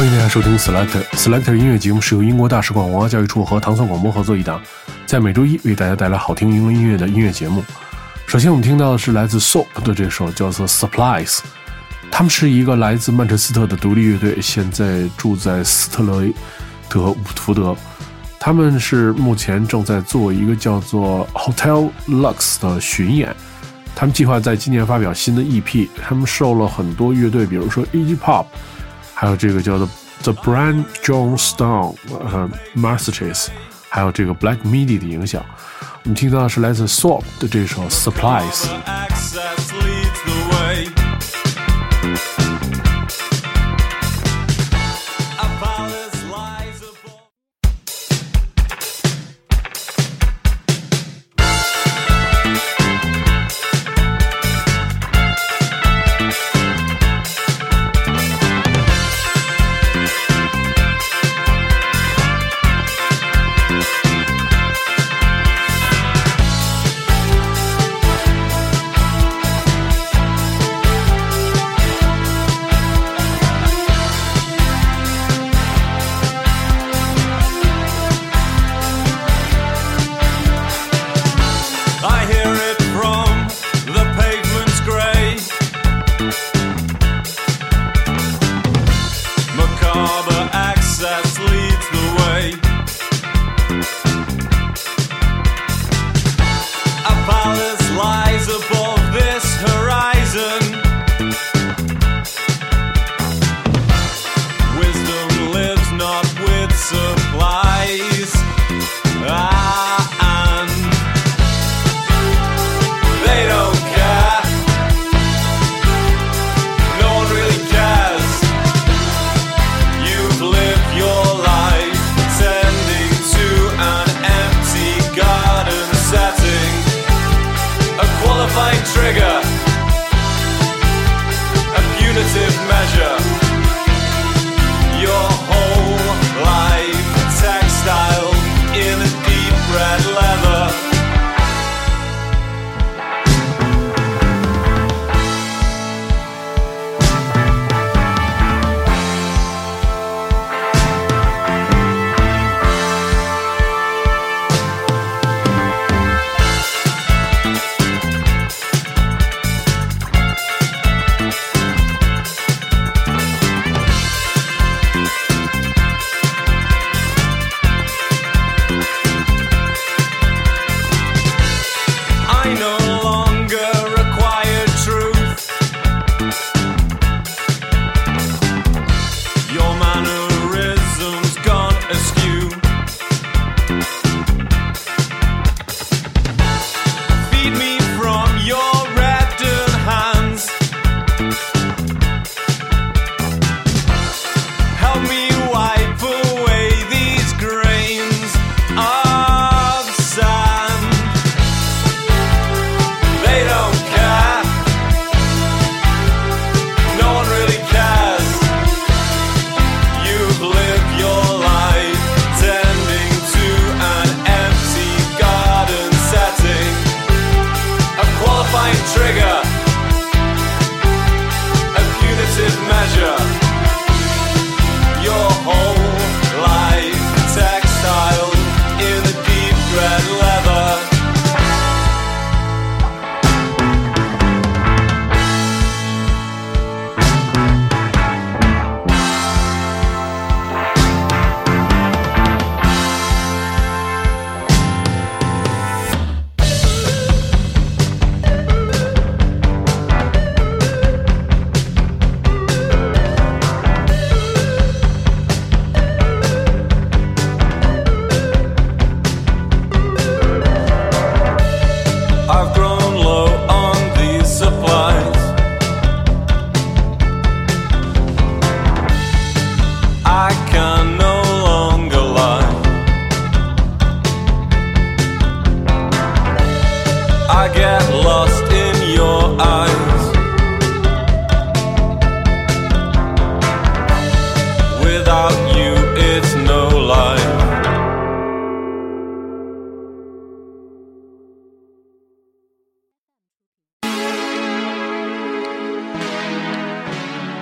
欢迎大家收听 Selector Selector 音乐节目，是由英国大使馆文化教育处和唐宋广播合作一档，在每周一为大家带来好听英文音乐的音乐节目。首先，我们听到的是来自 Soap 的这首叫做 Supplies，他们是一个来自曼彻斯特的独立乐队，现在住在斯特雷德伍福德。他们是目前正在做一个叫做 Hotel Lux 的巡演。他们计划在今年发表新的 EP。他们受了很多乐队，比如说 e g Pop，还有这个叫做 The Brian Johnstone 呃 Masterpiece，还有这个 Black Midi 的影响。我们听到的是来自 Swap 的这首 Supplies。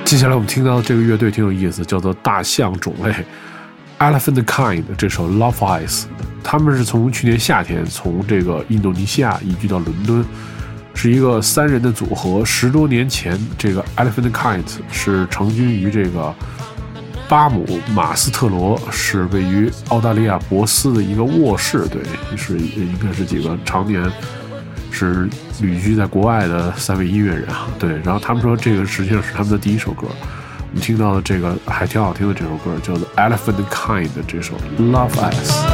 接下来我们听到这个乐队挺有意思，叫做大象种类 （Elephant Kind） 这首《Love Eyes》，他们是从去年夏天从这个印度尼西亚移居到伦敦，是一个三人的组合。十多年前，这个 Elephant Kind 是成军于这个巴姆马斯特罗，是位于澳大利亚博斯的一个卧室，对，是应该是几个常年。是旅居在国外的三位音乐人啊，对，然后他们说这个实际上是他们的第一首歌，我们听到的这个还挺好听的这首歌叫做《Elephant Kind》的这首《Love Us》。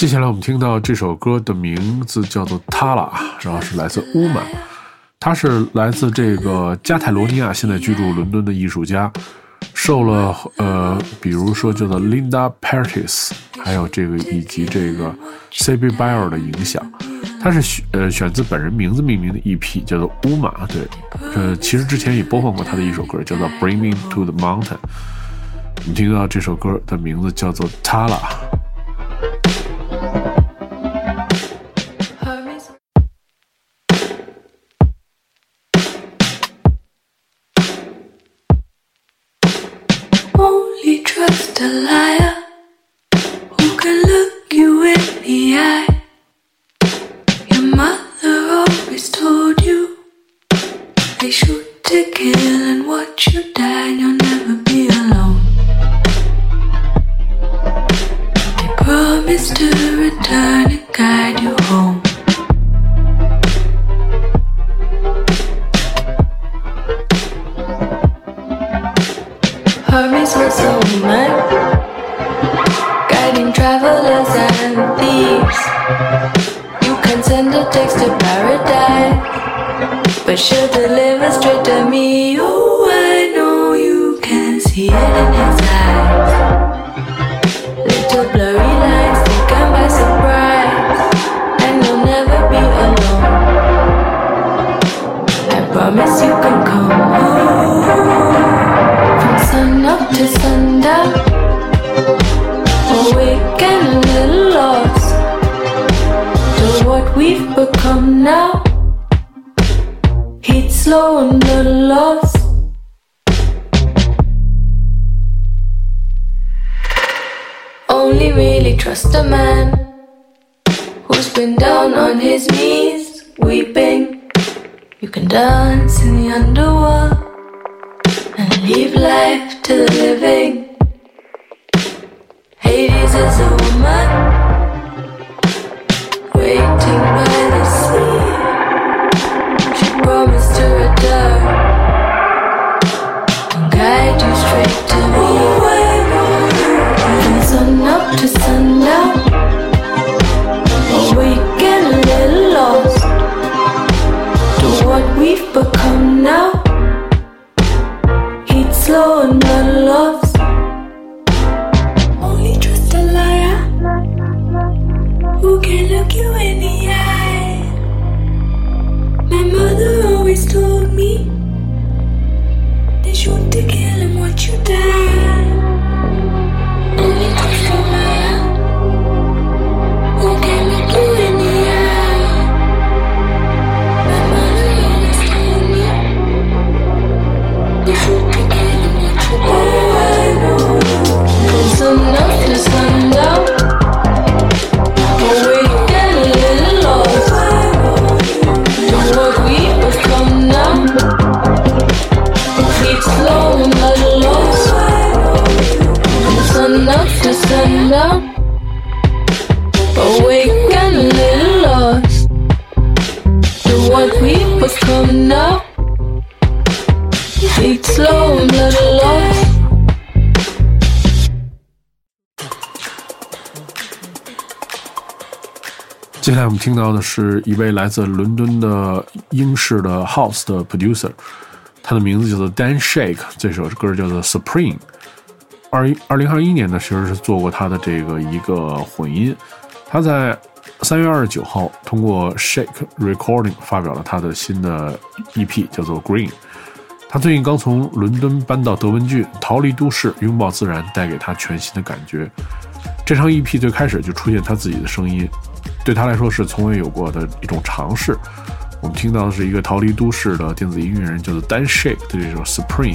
接下来我们听到这首歌的名字叫做《塔拉》，然后是来自乌玛，他是来自这个加泰罗尼亚，现在居住伦敦的艺术家，受了呃，比如说叫做 Linda Pertis，还有这个以及这个 C B b i l 的影响，他是选呃选自本人名字命名的 EP，叫做乌玛。对，呃，其实之前也播放过他的一首歌，叫做《Bring Me to the Mountain》。我们听到这首歌的名字叫做《塔 what you've done, you'll never be alone. They promise to return and guide you. And a little lost to what we've become now. Heat slow and little lost. Only really trust a man who's been down on his knees, weeping. You can dance in the underworld and leave life to the living. Waiting by the sea. She promised to return and guide you straight to me. A little lost to what we've become 接下来我们听到的是一位来自伦敦的英式的 House 的 producer，他的名字叫做 Dan Shake，这首歌叫做 Supreme。二一二零二一年呢，其实是做过他的这个一个混音。他在三月二十九号通过 Shake Recording 发表了他的新的 EP，叫做 Green。他最近刚从伦敦搬到德文郡，逃离都市，拥抱自然，带给他全新的感觉。这张 EP 最开始就出现他自己的声音，对他来说是从未有过的一种尝试。我们听到的是一个逃离都市的电子音乐人，叫做 Dan Shape 的这首 Supreme。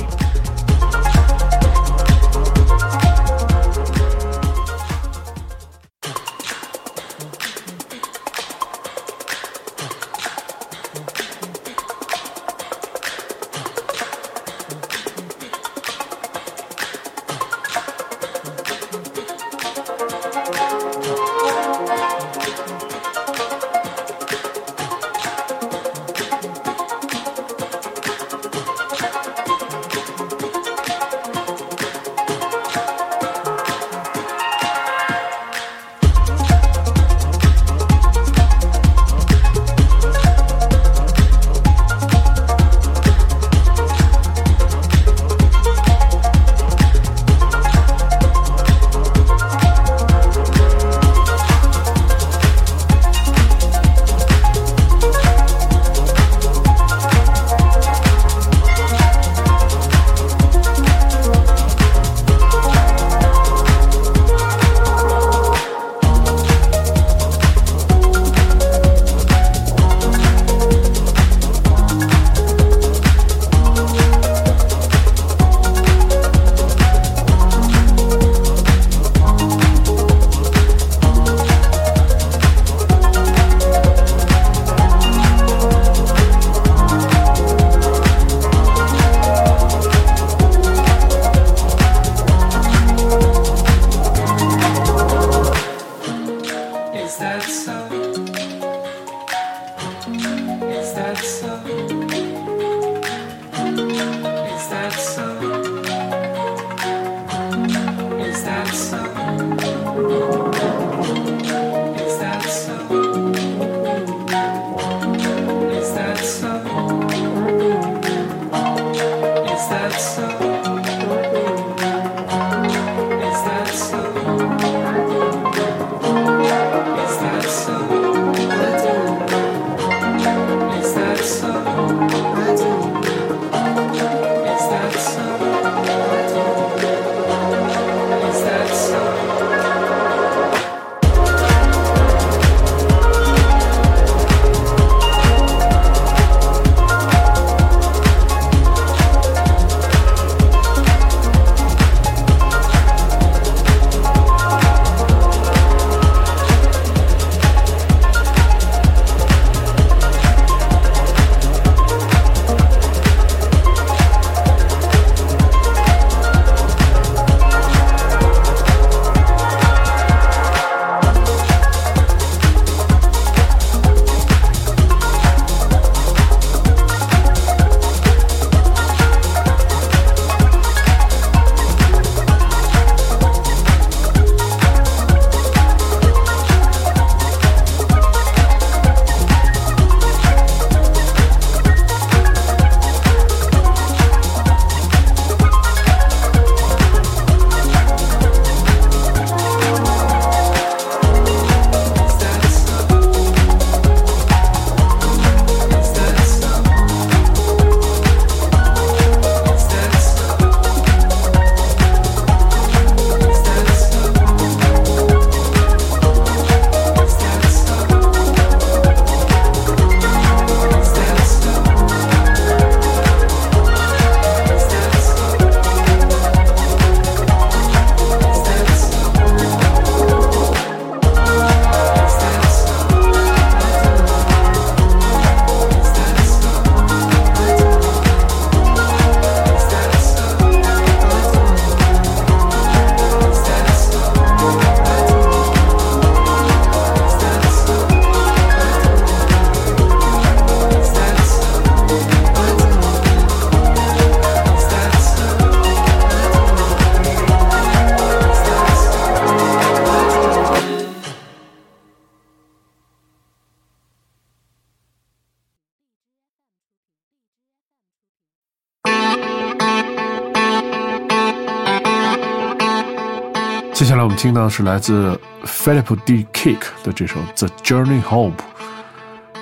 我们听到是来自 Philip D. Kick 的这首《The Journey Home》，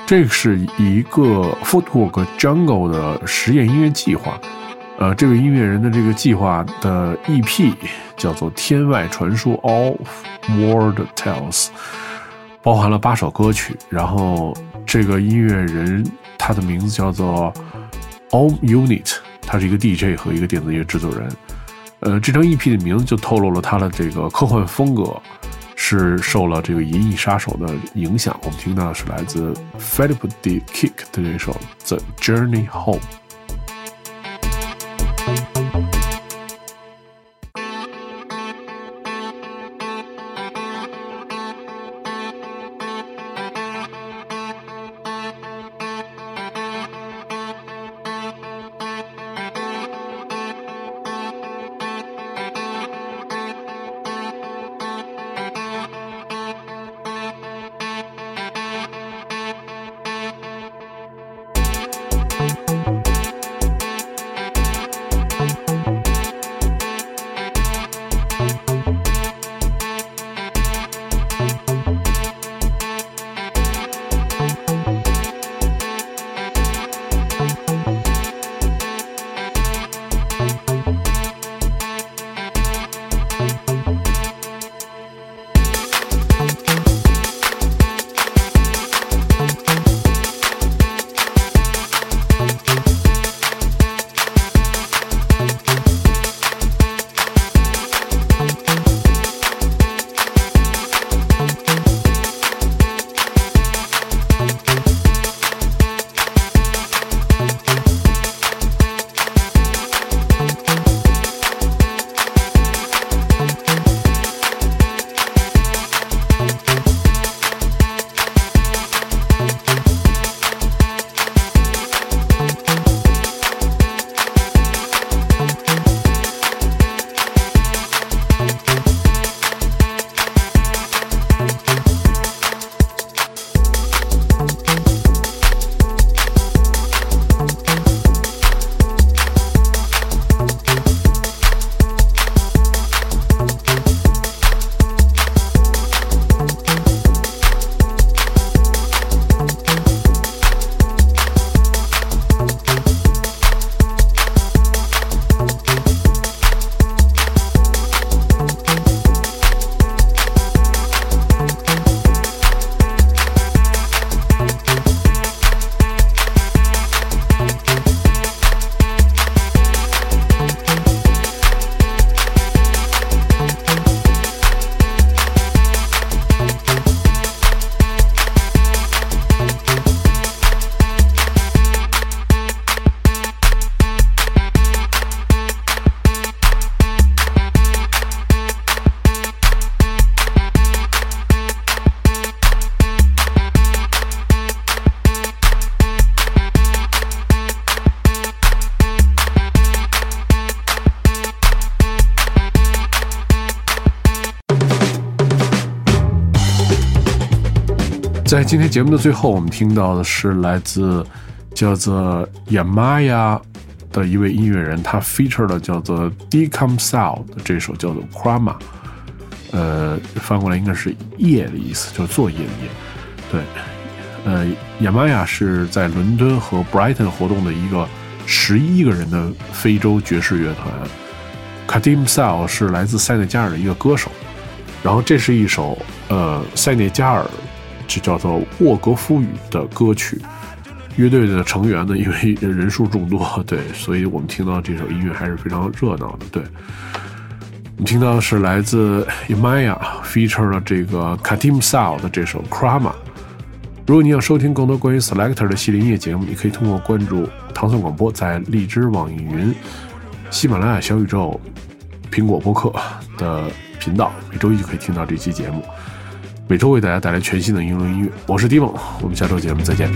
这是一个 Footwork Jungle 的实验音乐计划。呃，这位音乐人的这个计划的 EP 叫做《天外传说 All World Tales》，包含了八首歌曲。然后这个音乐人他的名字叫做 Om Unit，他是一个 DJ 和一个电子乐制作人。呃，这张 EP 的名字就透露了他的这个科幻风格是受了这个《银翼杀手》的影响。我们听到的是来自 Philip D. Kick 的这首《The Journey Home》。今天节目的最后，我们听到的是来自叫做 Yamaha 的一位音乐人，他 feature 了叫做 Decom s o u t 的这首叫做 Krama，呃，翻过来应该是夜的意思，就是作业的夜。对，呃，，Yamaha 是在伦敦和 Brighton 活动的一个十一个人的非洲爵士乐团。Kadim Sal 是来自塞内加尔的一个歌手，然后这是一首呃塞内加尔。就叫做沃格夫语的歌曲。乐队的成员呢，因为人数众多，对，所以我们听到这首音乐还是非常热闹的。对，我们听到的是来自 Imaya feature 的这个 Katim Sao 的这首 Krama。如果你想收听更多关于 Selector 的系列音乐节目，你可以通过关注唐宋广播在荔枝、网易云、喜马拉雅、小宇宙、苹果播客的频道，每周一就可以听到这期节目。每周为大家带来全新的英伦音乐，我是迪梦，我们下周节目再见。